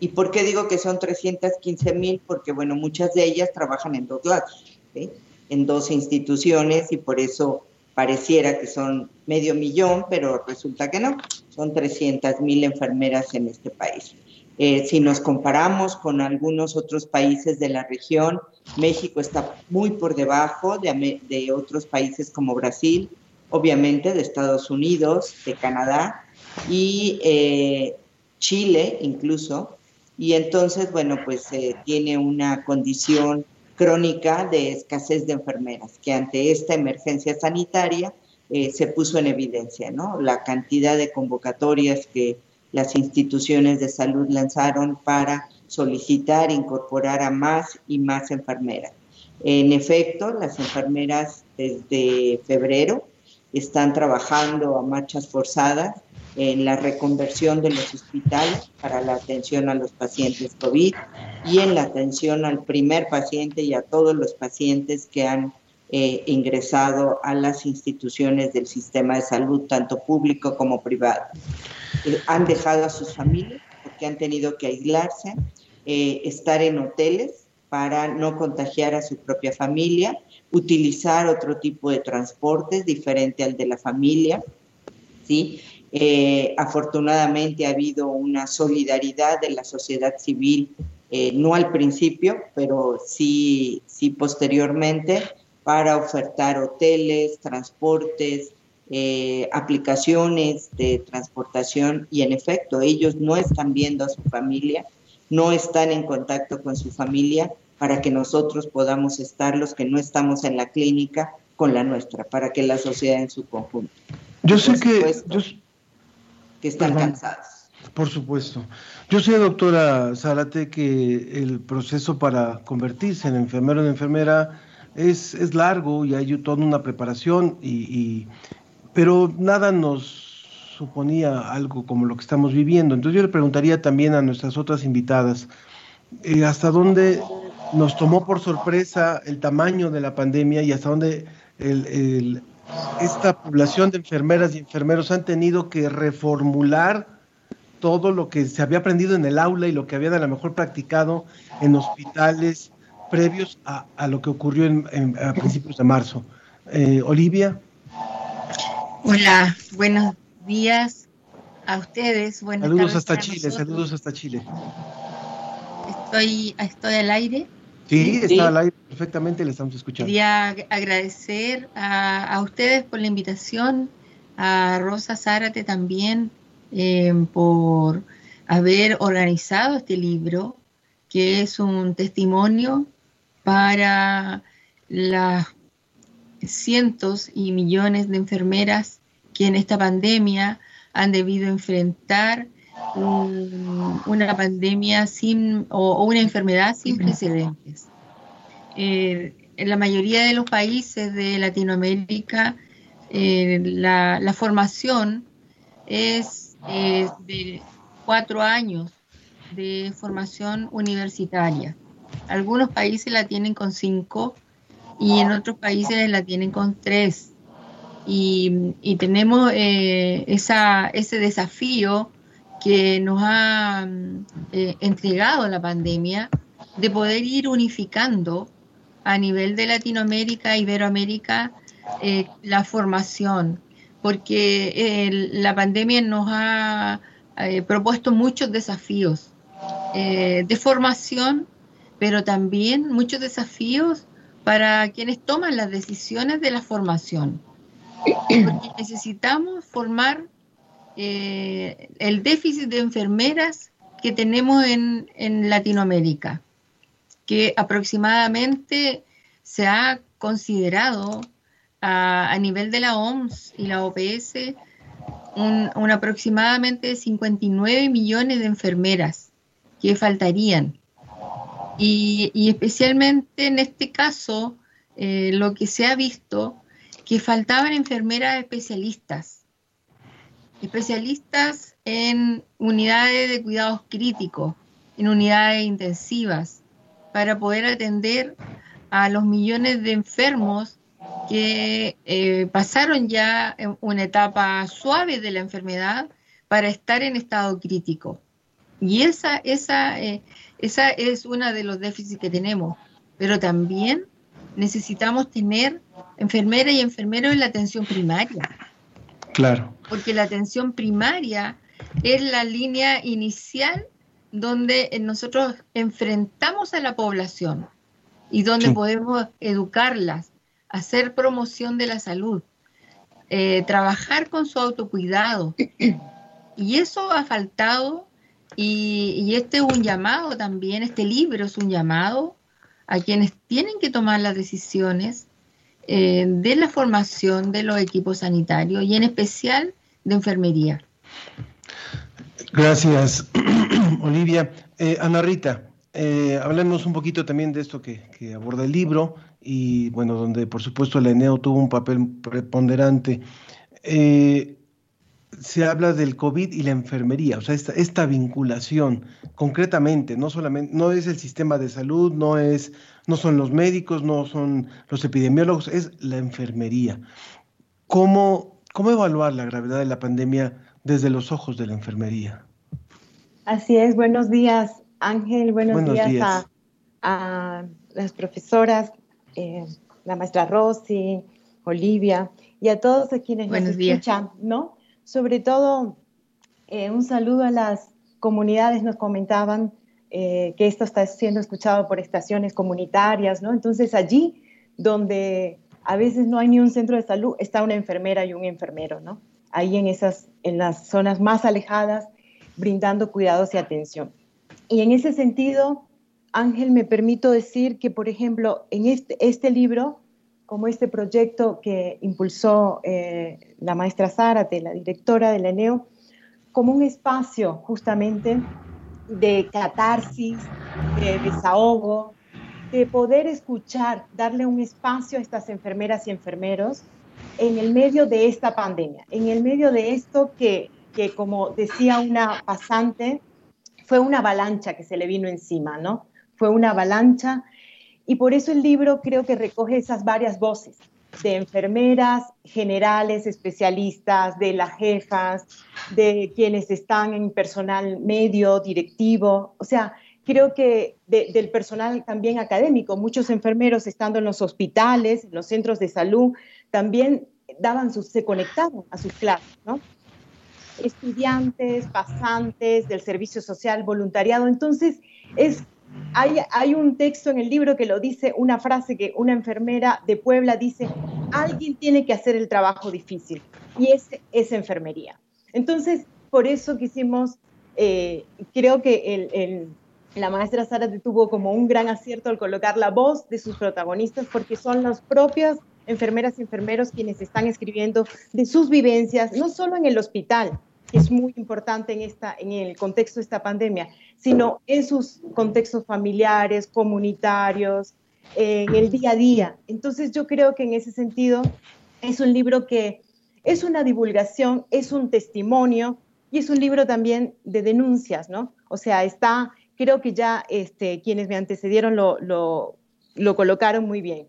¿Y por qué digo que son 315 mil? Porque, bueno, muchas de ellas trabajan en dos lados, en dos instituciones y por eso pareciera que son medio millón, pero resulta que no, son 300 mil enfermeras en este país. Eh, si nos comparamos con algunos otros países de la región, México está muy por debajo de, otros países como Brasil, obviamente de Estados Unidos, de Canadá y eh, Chile incluso, y entonces, bueno, pues eh, tiene una condición crónica de escasez de enfermeras, que ante esta emergencia sanitaria eh, se puso en evidencia, ¿no? La cantidad de convocatorias que las instituciones de salud lanzaron para solicitar incorporar a más y más enfermeras. En efecto, las enfermeras desde febrero están trabajando a marchas forzadas en la reconversión de los hospitales para la atención a los pacientes COVID y en la atención al primer paciente y a todos los pacientes que han eh, ingresado a las instituciones del sistema de salud, tanto público como privado. Eh, han dejado a sus familias porque han tenido que aislarse, eh, estar en hoteles para no contagiar a su propia familia, utilizar otro tipo de transportes diferente al de la familia, ¿sí? Eh, afortunadamente ha habido una solidaridad de la sociedad civil, eh, no al principio, pero sí, sí posteriormente, para ofertar hoteles, transportes, eh, aplicaciones de transportación y en efecto ellos no están viendo a su familia, no están en contacto con su familia para que nosotros podamos estar los que no estamos en la clínica con la nuestra, para que la sociedad en su conjunto. Yo sé que... que están cansados. Por supuesto. Yo sé, doctora Zárate, que el proceso para convertirse en enfermero o en enfermera es, es, largo y hay toda una preparación, y, pero nada nos suponía algo como lo que estamos viviendo. Entonces yo le preguntaría también a nuestras otras invitadas, eh, ¿hasta dónde nos tomó por sorpresa el tamaño de la pandemia y hasta dónde el, esta población de enfermeras y enfermeros han tenido que reformular todo lo que se había aprendido en el aula y lo que habían a lo mejor practicado en hospitales previos a, lo que ocurrió en, a principios de marzo. Eh, Olivia. Hola, buenos días a ustedes. Buenas saludos hasta Chile, saludos hasta Chile. Estoy, estoy al aire. Sí, está al aire perfectamente, le estamos escuchando. Quería agradecer a, ustedes por la invitación, a Rosa Zárate también eh, por haber organizado este libro, que es un testimonio para las cientos y millones de enfermeras que en esta pandemia han debido enfrentar una pandemia sin o, una enfermedad sin precedentes. Eh, en la mayoría de los países de Latinoamérica eh, la, formación es eh, de cuatro años de formación universitaria. Algunos países la tienen con cinco y en otros países la tienen con tres. Y, y tenemos esa, ese desafío que nos ha eh, entregado la pandemia de poder ir unificando a nivel de Latinoamérica, Iberoamérica, eh, la formación, porque eh, la pandemia nos ha propuesto muchos desafíos de formación, pero también muchos desafíos para quienes toman las decisiones de la formación. (clears throat) Porque necesitamos formar eh, el déficit de enfermeras que tenemos en, Latinoamérica, que aproximadamente se ha considerado a, nivel de la OMS y la OPS un, aproximadamente 59 millones de enfermeras que faltarían. Y, especialmente en este caso, eh, lo que se ha visto, que faltaban enfermeras especialistas especialistas en unidades de cuidados críticos, en unidades intensivas, para poder atender a los millones de enfermos que eh, pasaron ya una etapa suave de la enfermedad para estar en estado crítico. Y esa, esa, eh, esa es una de los déficits que tenemos. Pero también necesitamos tener enfermeras y enfermeros en la atención primaria Claro. Porque la atención primaria es la línea inicial donde nosotros enfrentamos a la población y donde podemos educarlas, hacer promoción de la salud, eh, trabajar con su autocuidado. Y eso ha faltado y, y, este es un llamado también, este libro es un llamado a quienes tienen que tomar las decisiones eh, de la formación de los equipos sanitarios y en especial de enfermería. Gracias, (clears throat) Olivia. Eh, Ana Rita, eh, hablemos un poquito también de esto que, aborda el libro y, bueno, donde por supuesto el ENEO tuvo un papel preponderante. Eh, se habla del COVID y la enfermería, o sea, esta, esta, vinculación concretamente, no solamente, no es el sistema de salud, no es, no son los médicos, no son los epidemiólogos, es la enfermería. ¿Cómo, cómo evaluar la gravedad de la pandemia desde los ojos de la enfermería? Así es, buenos días, Ángel, buenos, días, A, las profesoras, eh, la maestra Rosy, Olivia, y a todos a quienes nos escuchan, ¿no? Sobre todo eh, un saludo a las comunidades, nos comentaban eh, que esto está siendo escuchado por estaciones comunitarias, ¿no? Entonces allí donde a veces no hay ni un centro de salud, está una enfermera y un enfermero, ¿no? Ahí en esas, en las zonas más alejadas, brindando cuidados y atención. Y en ese sentido, Ángel, me permito decir que, por ejemplo, en este, este libro, como este proyecto que impulsó eh, la maestra Zárate, la directora del ENEO, como un espacio justamente de catarsis, de desahogo, de poder escuchar, darle un espacio a estas enfermeras y enfermeros en el medio de esta pandemia, en el medio de esto que, que como decía una pasante, fue una avalancha que se le vino encima, ¿no? Fue una avalancha y por eso el libro creo que recoge esas varias voces de enfermeras generales, especialistas, de las jefas, de quienes están en personal medio, directivo, o sea, creo que del personal también académico, muchos enfermeros estando en los hospitales, en los centros de salud, también daban sus, se conectaban a sus clases, ¿no? Estudiantes, pasantes del servicio social, voluntariado. Entonces, es, hay, un texto en el libro que lo dice, una frase que una enfermera de Puebla dice, alguien tiene que hacer el trabajo difícil y es, es enfermería. Entonces, por eso quisimos, eh, creo que la maestra Sara tuvo como un gran acierto al colocar la voz de sus protagonistas porque son las propias enfermeras y enfermeros quienes están escribiendo de sus vivencias, no solo en el hospital, que es muy importante en, esta, en el contexto de esta pandemia, sino en sus contextos familiares, comunitarios, en el día a día. Entonces yo creo que en ese sentido es un libro que es una divulgación, es un testimonio y es un libro también de denuncias, ¿no? O sea, está creo que ya este, quienes me antecedieron lo, lo, lo colocaron muy bien.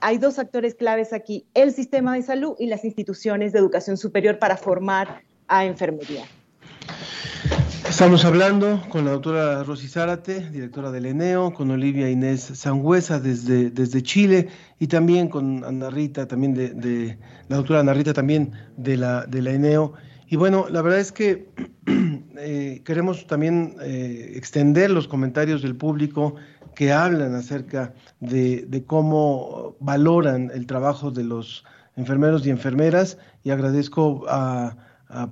Hay dos actores claves aquí, el sistema de salud y las instituciones de educación superior para formar a enfermería. Estamos hablando con la doctora Rosy Zárate, directora del ENEO, con Olivia Inés Sangüesa desde, desde Chile y también con Ana Rita, también de, de la doctora Ana Rita también de la, de la ENEO. Y bueno, la verdad es que (clears throat) eh, queremos también eh, extender los comentarios del público que hablan acerca de, cómo valoran el trabajo de los enfermeros y enfermeras y agradezco a,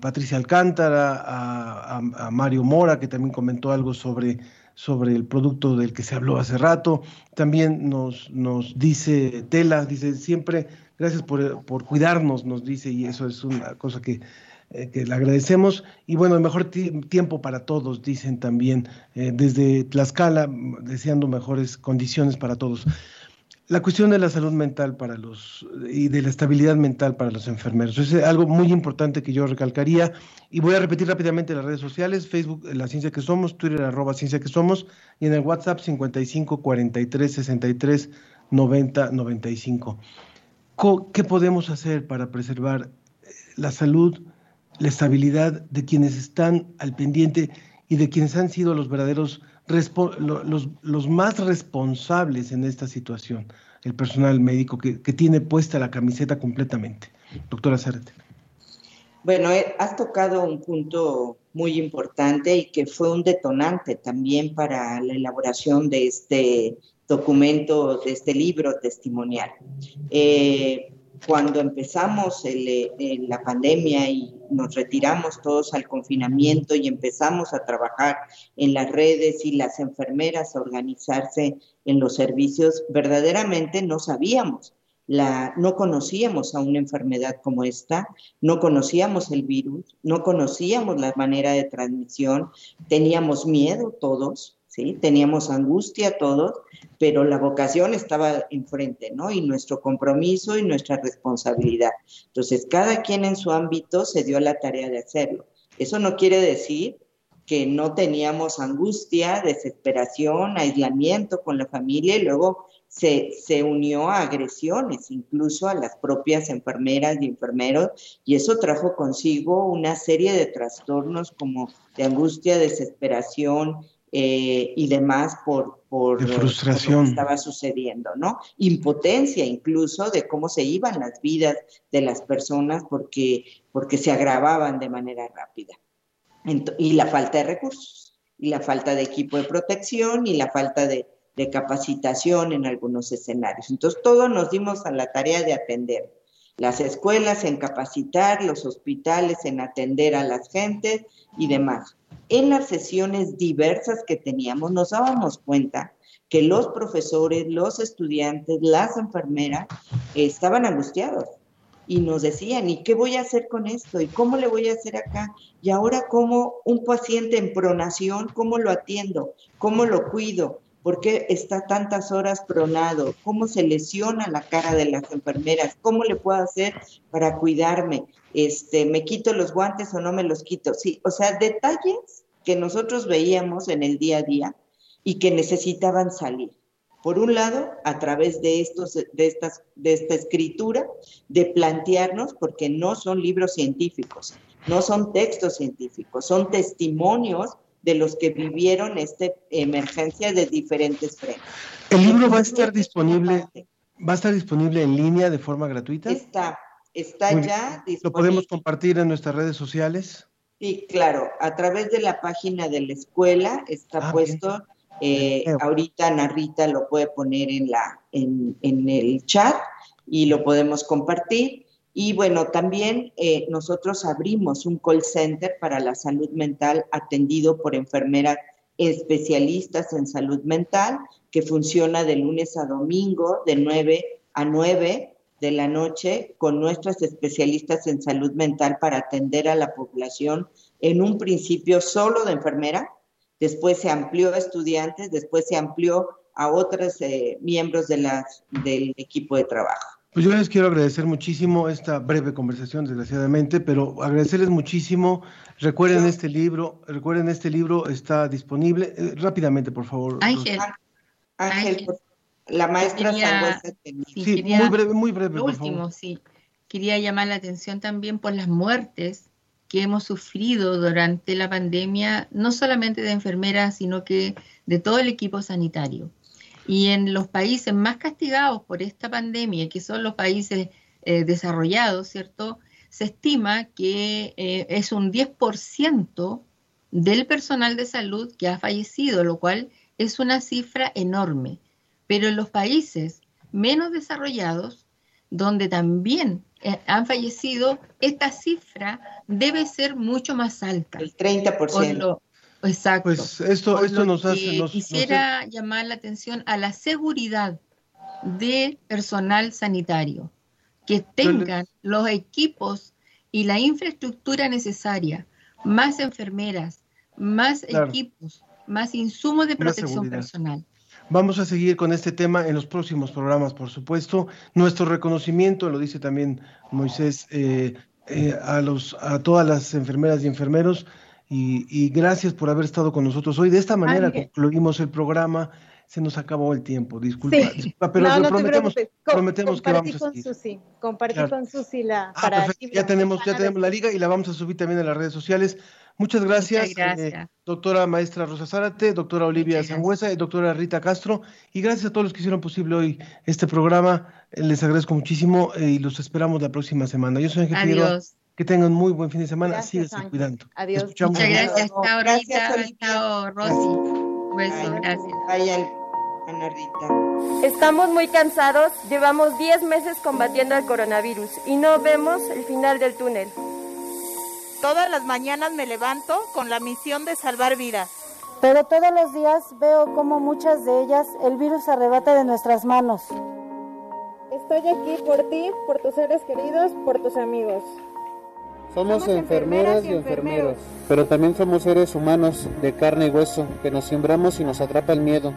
Patricia Alcántara, a, Mario Mora, que también comentó algo sobre, sobre el producto del que se habló hace rato. También nos, nos dice Tela, dice siempre, gracias por, por cuidarnos, nos dice, y eso es una cosa que eh, que le agradecemos. Y bueno, mejor tiempo para todos, dicen también eh, desde Tlaxcala, deseando mejores condiciones para todos. La cuestión de la salud mental para los y de la estabilidad mental para los enfermeros es algo muy importante que yo recalcaría y voy a repetir rápidamente las redes sociales, Facebook La Ciencia que Somos, Twitter arroba Ciencia que Somos y en el WhatsApp 55 43 63 90 95. ¿Qué podemos hacer para preservar eh, la salud la estabilidad de quienes están al pendiente y de quienes han sido los verdaderos, los, más responsables en esta situación, el personal médico que, tiene puesta la camiseta completamente. Doctora Zárate. Bueno, eh, has tocado un punto muy importante y que fue un detonante también para la elaboración de este documento, de este libro testimonial. Eh, cuando empezamos la pandemia y nos retiramos todos al confinamiento y empezamos a trabajar en las redes y las enfermeras a organizarse en los servicios, verdaderamente no sabíamos. La, no conocíamos a una enfermedad como esta, no conocíamos el virus, no conocíamos la manera de transmisión, teníamos miedo todos, Teníamos angustia todos, pero la vocación estaba enfrente, ¿no? Y nuestro compromiso y nuestra responsabilidad. Entonces, cada quien en su ámbito se dio la tarea de hacerlo. Eso no quiere decir que no teníamos angustia, desesperación, aislamiento con la familia y luego se, se, unió a agresiones, incluso a las propias enfermeras y enfermeros, y eso trajo consigo una serie de trastornos como de angustia, desesperación, eh, y demás por, por, De por frustración. lo que estaba sucediendo, ¿no? Impotencia incluso de cómo se iban las vidas de las personas porque, porque se agravaban de manera rápida. Ento- y la falta de recursos, y la falta de equipo de protección, y la falta de, de capacitación en algunos escenarios. Entonces, todos nos dimos a la tarea de atender. Las escuelas en capacitar, los hospitales en atender a las gentes y demás. En las sesiones diversas que teníamos, nos dábamos cuenta que los profesores, los estudiantes, las enfermeras estaban angustiados y nos decían, ¿y qué voy a hacer con esto? ¿Y cómo le voy a hacer acá? Y ahora, ¿cómo un paciente en pronación, cómo lo atiendo? ¿Cómo lo cuido? ¿Por qué está tantas horas pronado? ¿Cómo se lesiona la cara de las enfermeras? ¿Cómo le puedo hacer para cuidarme? Este, ¿Me quito los guantes o no me los quito? Sí, o sea, detalles que nosotros veíamos en el día a día y que necesitaban salir. Por un lado, a través de, estos, de, estas, de esta escritura, de plantearnos, porque no son libros científicos, no son textos científicos, son testimonios de los que vivieron esta emergencia de diferentes frentes. ¿El libro va a estar disponible, va a estar disponible en línea de forma gratuita? Está, está Muy ya disponible. ¿Lo podemos compartir en nuestras redes sociales? Sí, claro, a través de la página de la escuela está Ah, puesto, eh, ahorita Ana Rita lo puede poner en, la, en, en el chat y lo podemos compartir. Y bueno, también eh, nosotros abrimos un call center para la salud mental atendido por enfermeras especialistas en salud mental que funciona de lunes a domingo de 9 a 9 de la noche con nuestras especialistas en salud mental para atender a la población en un principio solo de enfermera, después se amplió a estudiantes, después se amplió a otros eh, miembros de las, del equipo de trabajo. Pues yo les quiero agradecer muchísimo esta breve conversación, desgraciadamente, pero agradecerles muchísimo. Recuerden este libro, recuerden este libro está disponible. Eh, rápidamente, por favor. Ángel. Ángel, por- la maestra Quería- sí, Sí, quería- muy breve, muy breve, Lo por último, favor. sí. Quería llamar la atención también por las muertes que hemos sufrido durante la pandemia, no solamente de enfermeras, sino que de todo el equipo sanitario. Y en los países más castigados por esta pandemia, que son los países eh, desarrollados, ¿cierto? Se estima que eh, es un 10% del personal de salud que ha fallecido, lo cual es una cifra enorme. Pero en los países menos desarrollados, donde también eh, han fallecido, esta cifra debe ser mucho más alta. El 30%. Por lo- exacto. Pues esto, Por esto lo nos hace. nos- quisiera llamar la atención a la seguridad de personal sanitario, que tengan los equipos y la infraestructura necesaria, más enfermeras, más Claro. equipos, más insumos de protección personal. Vamos a seguir con este tema en los próximos programas, por supuesto. Nuestro reconocimiento, lo dice también Moisés, eh, eh, a, los, a todas las enfermeras y enfermeros. Y, y gracias por haber estado con nosotros hoy. De esta manera Ángel. concluimos el programa. Se nos acabó el tiempo. Disculpa, Sí. disculpa, pero no, no te prometemos, prometemos que vamos a con seguir. Susi, compartí Claro. con Susi la Ah, para perfecto. Ya tenemos, ya tenemos la liga y la vamos a subir también en las redes sociales. Muchas gracias, Muchas gracias. eh, doctora maestra Rosa Zárate, doctora Olivia Sangüesa y doctora Rita Castro. Y gracias a todos los que hicieron posible hoy este programa. Les agradezco muchísimo eh, y los esperamos la próxima semana. Yo soy Ángel. Adiós. Que tengan muy buen fin de semana. Gracias, Síguense Ángel. cuidando. Adiós. Escuchamos. Muchas gracias. Chao, Gracias, Rita. Olivia. Chao, Rosy. Beso, Ay. gracias. Rita. Estamos muy cansados, llevamos 10 meses combatiendo el coronavirus y no vemos el final del túnel. Todas las mañanas me levanto con la misión de salvar vidas. Pero todos los días veo cómo muchas de ellas el virus arrebata de nuestras manos. Estoy aquí por ti, por tus seres queridos, por tus amigos. Somos enfermeras y enfermeros, pero también somos seres humanos de carne y hueso, que nos sembramos y nos atrapa el miedo,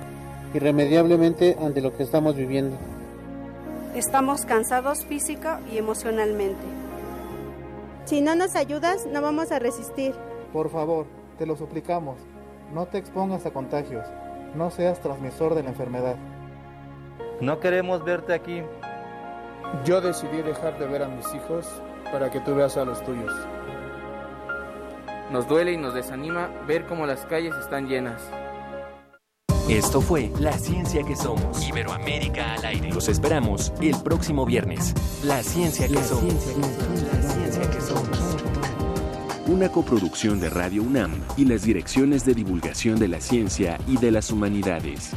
irremediablemente ante lo que estamos viviendo. Estamos cansados física y emocionalmente. Si no nos ayudas, no vamos a resistir. Por favor, te lo suplicamos, no te expongas a contagios, no seas transmisor de la enfermedad. No queremos verte aquí. Yo decidí dejar de ver a mis hijos para que tú veas a los tuyos. Nos duele y nos desanima ver cómo las calles están llenas. Esto fue La Ciencia que Somos. Iberoamérica al aire. Los esperamos el próximo viernes. La Ciencia que Somos. La Ciencia que Somos. Una coproducción de Radio UNAM y las direcciones de divulgación de la ciencia y de las humanidades.